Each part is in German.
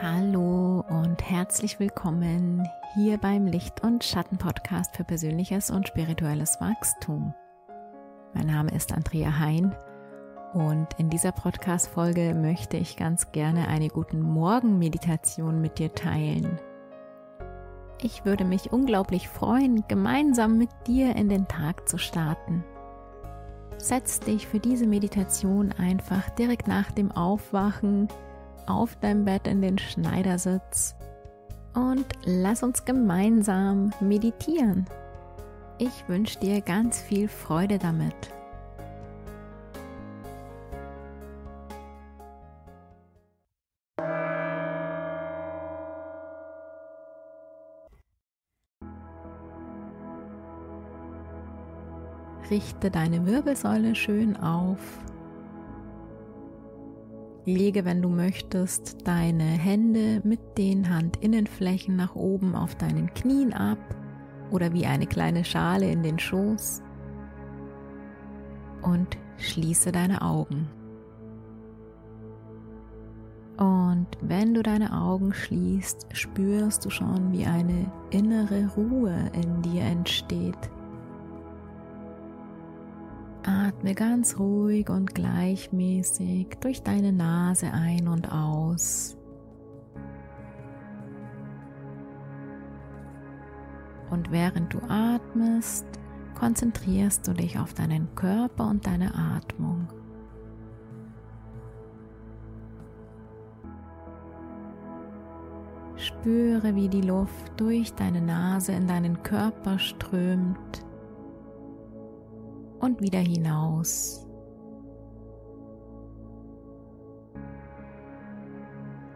Hallo und herzlich willkommen hier beim Licht- und Schatten-Podcast für persönliches und spirituelles Wachstum. Mein Name ist Andrea Hein und in dieser Podcast-Folge möchte ich ganz gerne eine Guten Morgen-Meditation mit dir teilen. Ich würde mich unglaublich freuen, gemeinsam mit dir in den Tag zu starten. Setz dich für diese Meditation einfach direkt nach dem Aufwachen auf deinem Bett in den Schneidersitz und lass uns gemeinsam meditieren. Ich wünsche dir ganz viel Freude damit. Richte deine Wirbelsäule schön auf Lege, wenn du möchtest, deine Hände mit den Handinnenflächen nach oben auf deinen Knien ab oder wie eine kleine Schale in den Schoß und schließe deine Augen. Und wenn du deine Augen schließt, spürst du schon, wie eine innere Ruhe in dir entsteht. Atme ganz ruhig und gleichmäßig durch deine Nase ein und aus. Und während du atmest, konzentrierst du dich auf deinen Körper und deine Atmung. Spüre, wie die Luft durch deine Nase in deinen Körper strömt und wieder hinaus.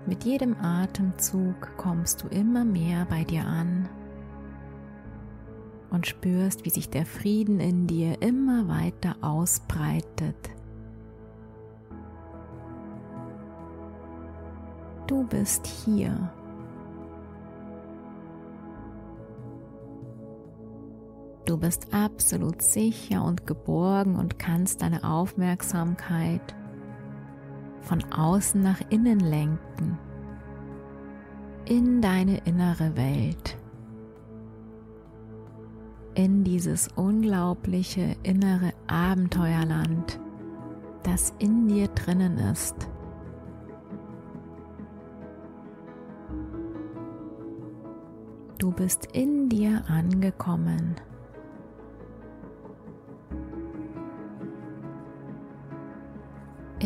Mit jedem Atemzug kommst du immer mehr bei dir an und spürst, wie sich der Frieden in dir immer weiter ausbreitet. Du bist hier. Du bist absolut sicher und geborgen und kannst deine Aufmerksamkeit von außen nach innen lenken, in deine innere Welt, in dieses unglaubliche innere Abenteuerland, das in dir drinnen ist. Du bist in dir angekommen.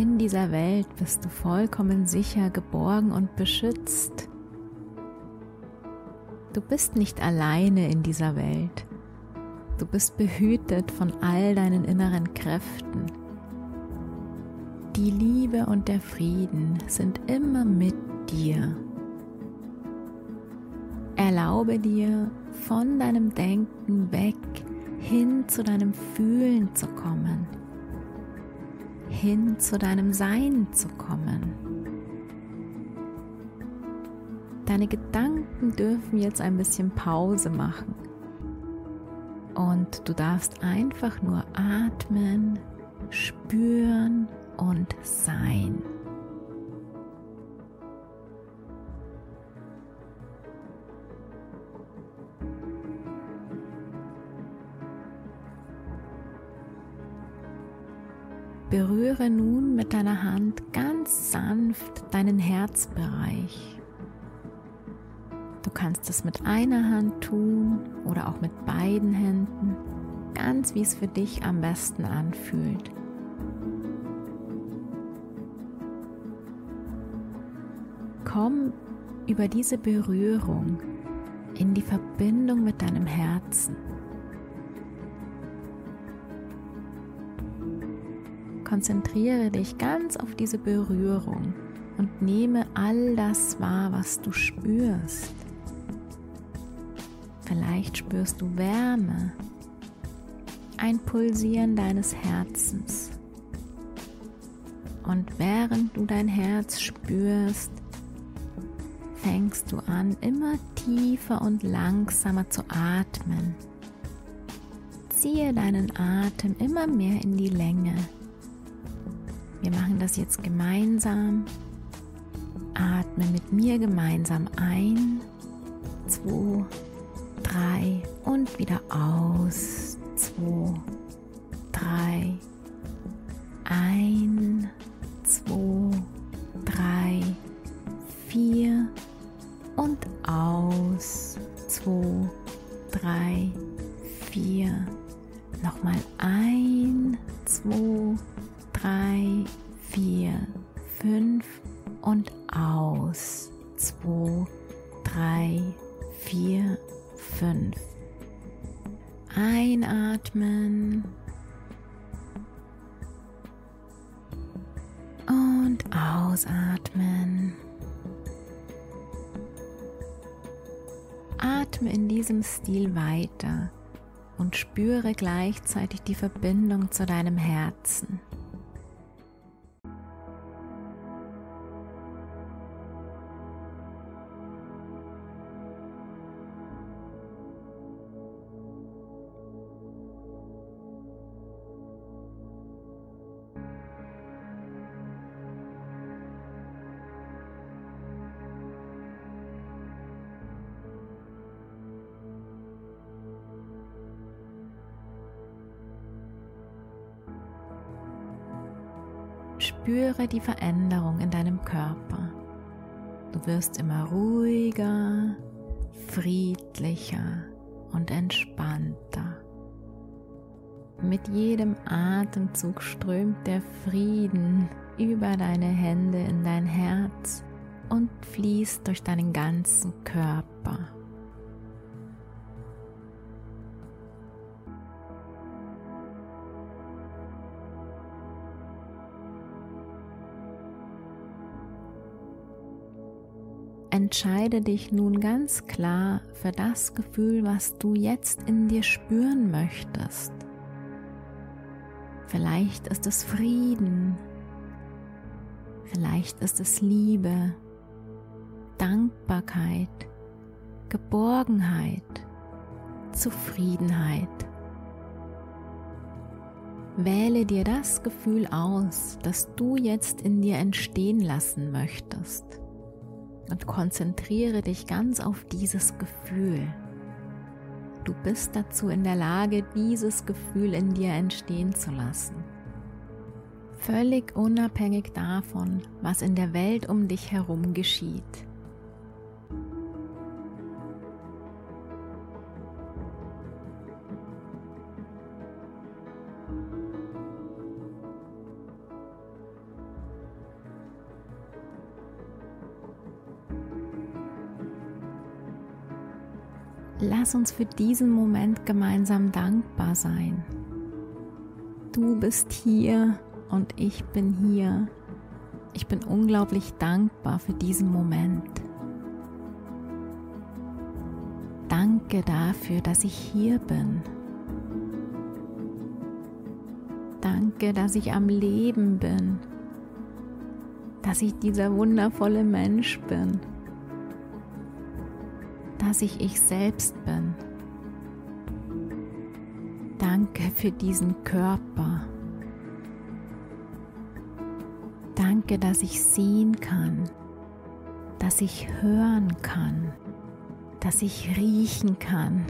In dieser Welt bist du vollkommen sicher, geborgen und beschützt. Du bist nicht alleine in dieser Welt. Du bist behütet von all deinen inneren Kräften. Die Liebe und der Frieden sind immer mit dir. Erlaube dir, von deinem Denken weg hin zu deinem Fühlen zu kommen hin zu deinem Sein zu kommen. Deine Gedanken dürfen jetzt ein bisschen Pause machen. Und du darfst einfach nur atmen, spüren und sein. Berühre nun mit deiner Hand ganz sanft deinen Herzbereich. Du kannst es mit einer Hand tun oder auch mit beiden Händen, ganz wie es für dich am besten anfühlt. Komm über diese Berührung in die Verbindung mit deinem Herzen. Konzentriere dich ganz auf diese Berührung und nehme all das wahr, was du spürst. Vielleicht spürst du Wärme, ein Pulsieren deines Herzens. Und während du dein Herz spürst, fängst du an, immer tiefer und langsamer zu atmen. Ziehe deinen Atem immer mehr in die Länge. Wir machen das jetzt gemeinsam. Atme mit mir gemeinsam ein, zwei, drei und wieder aus, zwei, drei, ein, zwei, drei, vier und aus, zwei, drei, vier. Nochmal ein, zwei, drei, vier, fünf und aus. Zwei, drei, vier, fünf. Einatmen. Und ausatmen. Atme in diesem Stil weiter und spüre gleichzeitig die Verbindung zu deinem Herzen. Spüre die Veränderung in deinem Körper. Du wirst immer ruhiger, friedlicher und entspannter. Mit jedem Atemzug strömt der Frieden über deine Hände in dein Herz und fließt durch deinen ganzen Körper. Entscheide dich nun ganz klar für das Gefühl, was du jetzt in dir spüren möchtest. Vielleicht ist es Frieden, vielleicht ist es Liebe, Dankbarkeit, Geborgenheit, Zufriedenheit. Wähle dir das Gefühl aus, das du jetzt in dir entstehen lassen möchtest und konzentriere dich ganz auf dieses Gefühl. Du bist dazu in der Lage, dieses Gefühl in dir entstehen zu lassen. Völlig unabhängig davon, was in der Welt um dich herum geschieht. Lass uns für diesen Moment gemeinsam dankbar sein. Du bist hier und ich bin hier. Ich bin unglaublich dankbar für diesen Moment. Danke dafür, dass ich hier bin. Danke, dass ich am Leben bin. Dass ich dieser wundervolle Mensch bin dass ich ich selbst bin. Danke für diesen Körper. Danke, dass ich sehen kann, dass ich hören kann, dass ich riechen kann,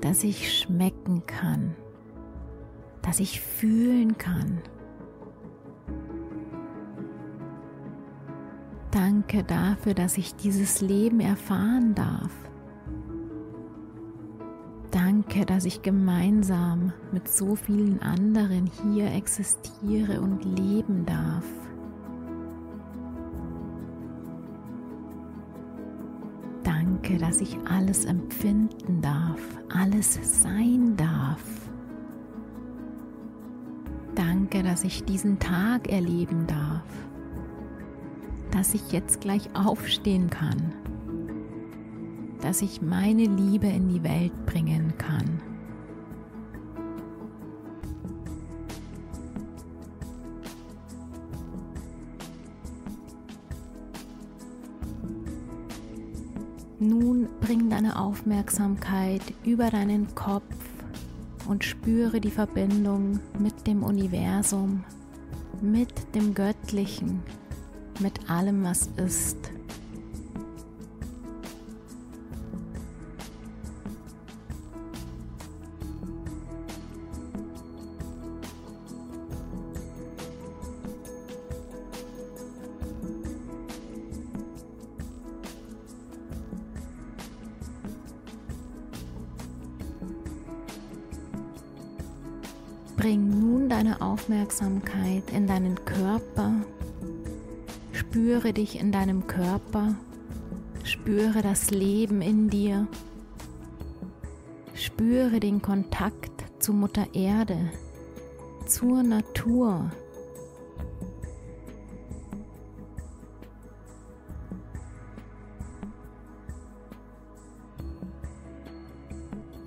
dass ich schmecken kann, dass ich fühlen kann. Danke dafür, dass ich dieses Leben erfahren darf. Danke, dass ich gemeinsam mit so vielen anderen hier existiere und leben darf. Danke, dass ich alles empfinden darf, alles sein darf. Danke, dass ich diesen Tag erleben darf dass ich jetzt gleich aufstehen kann, dass ich meine Liebe in die Welt bringen kann. Nun bring deine Aufmerksamkeit über deinen Kopf und spüre die Verbindung mit dem Universum, mit dem Göttlichen, mit allem, was ist. Bring nun deine Aufmerksamkeit in deinen Körper. Spüre dich in deinem Körper. Spüre das Leben in dir. Spüre den Kontakt zu Mutter Erde, zur Natur.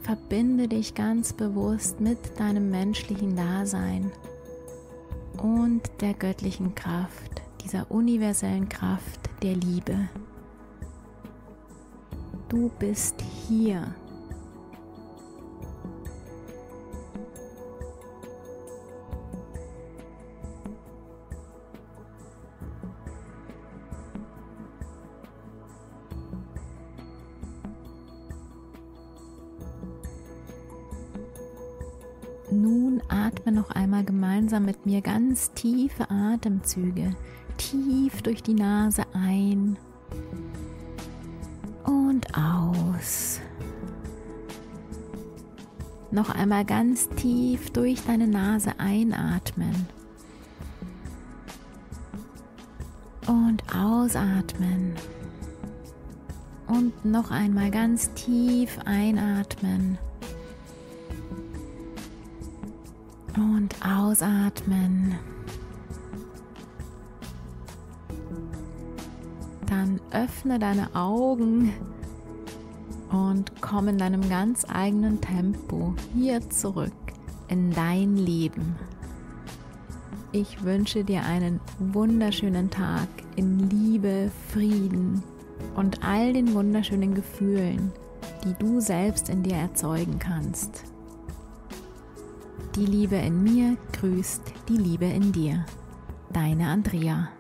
Verbinde dich ganz bewusst mit deinem menschlichen Dasein und der göttlichen Kraft, dieser universellen Kraft der Liebe. Du bist hier. Nun atme noch einmal gemeinsam mit mir ganz tiefe Atemzüge, tief durch die Nase ein und aus. Noch einmal ganz tief durch deine Nase einatmen und ausatmen. Und noch einmal ganz tief einatmen und ausatmen. Dann öffne deine Augen und komm in deinem ganz eigenen Tempo hier zurück in dein Leben. Ich wünsche dir einen wunderschönen Tag in Liebe, Frieden und all den wunderschönen Gefühlen, die du selbst in dir erzeugen kannst. Die Liebe in mir grüßt die Liebe in dir. Deine Andrea.